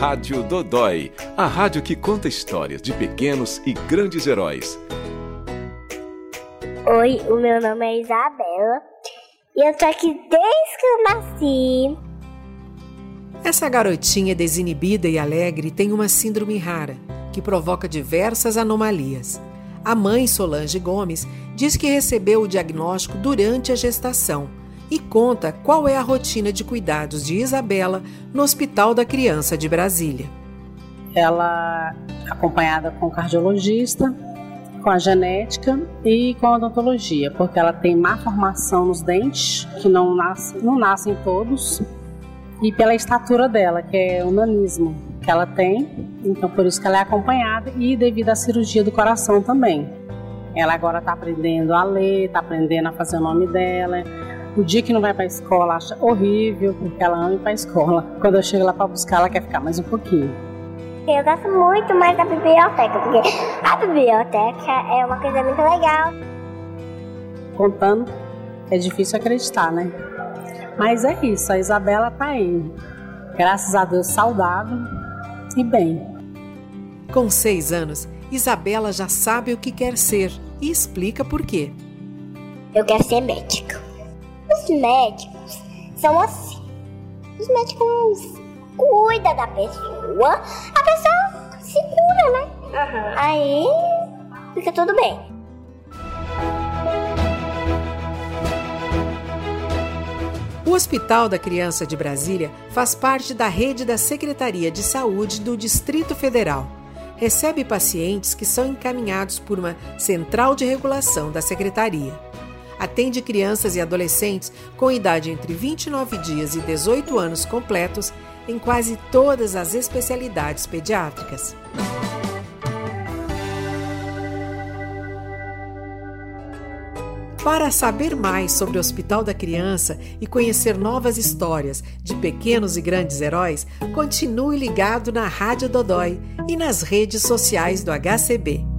Rádio Dodói, a rádio que conta histórias de pequenos e grandes heróis. Oi, o meu nome é Isabela e eu tô aqui desde que eu nasci. Essa garotinha desinibida e alegre tem uma síndrome rara que provoca diversas anomalias. A mãe, Solange Gomes, diz que recebeu o diagnóstico durante a gestação e conta qual é a rotina de cuidados de Isabela no Hospital da Criança de Brasília. Ela acompanhada com o cardiologista, com a genética e com a odontologia, porque ela tem má formação nos dentes, que não, não nascem todos, e pela estatura dela, que é o nanismo que ela tem, então por isso que ela é acompanhada e devido à cirurgia do coração também. Ela agora está aprendendo a ler, está aprendendo a fazer o nome dela, o dia que não vai para a escola acha horrível, porque ela ama ir para a escola. Quando eu chego lá para buscar, ela quer ficar mais um pouquinho. Eu gosto muito mais da biblioteca, porque a biblioteca é uma coisa muito legal. Contando, é difícil acreditar, né? Mas é isso, a Isabela tá aí. Graças a Deus, saudável e bem. Com seis anos, Isabela já sabe o que quer ser e explica por quê. Eu quero ser médica. Os médicos são assim. Os médicos cuidam da pessoa, a pessoa se cura, né? Uhum. Aí fica tudo bem. O Hospital da Criança de Brasília faz parte da rede da Secretaria de Saúde do Distrito Federal. Recebe pacientes que são encaminhados por uma central de regulação da Secretaria atende crianças e adolescentes com idade entre 29 dias e 18 anos completos em quase todas as especialidades pediátricas. Para saber mais sobre o Hospital da Criança e conhecer novas histórias de pequenos e grandes heróis, continue ligado na Rádio Dodói e nas redes sociais do HCB.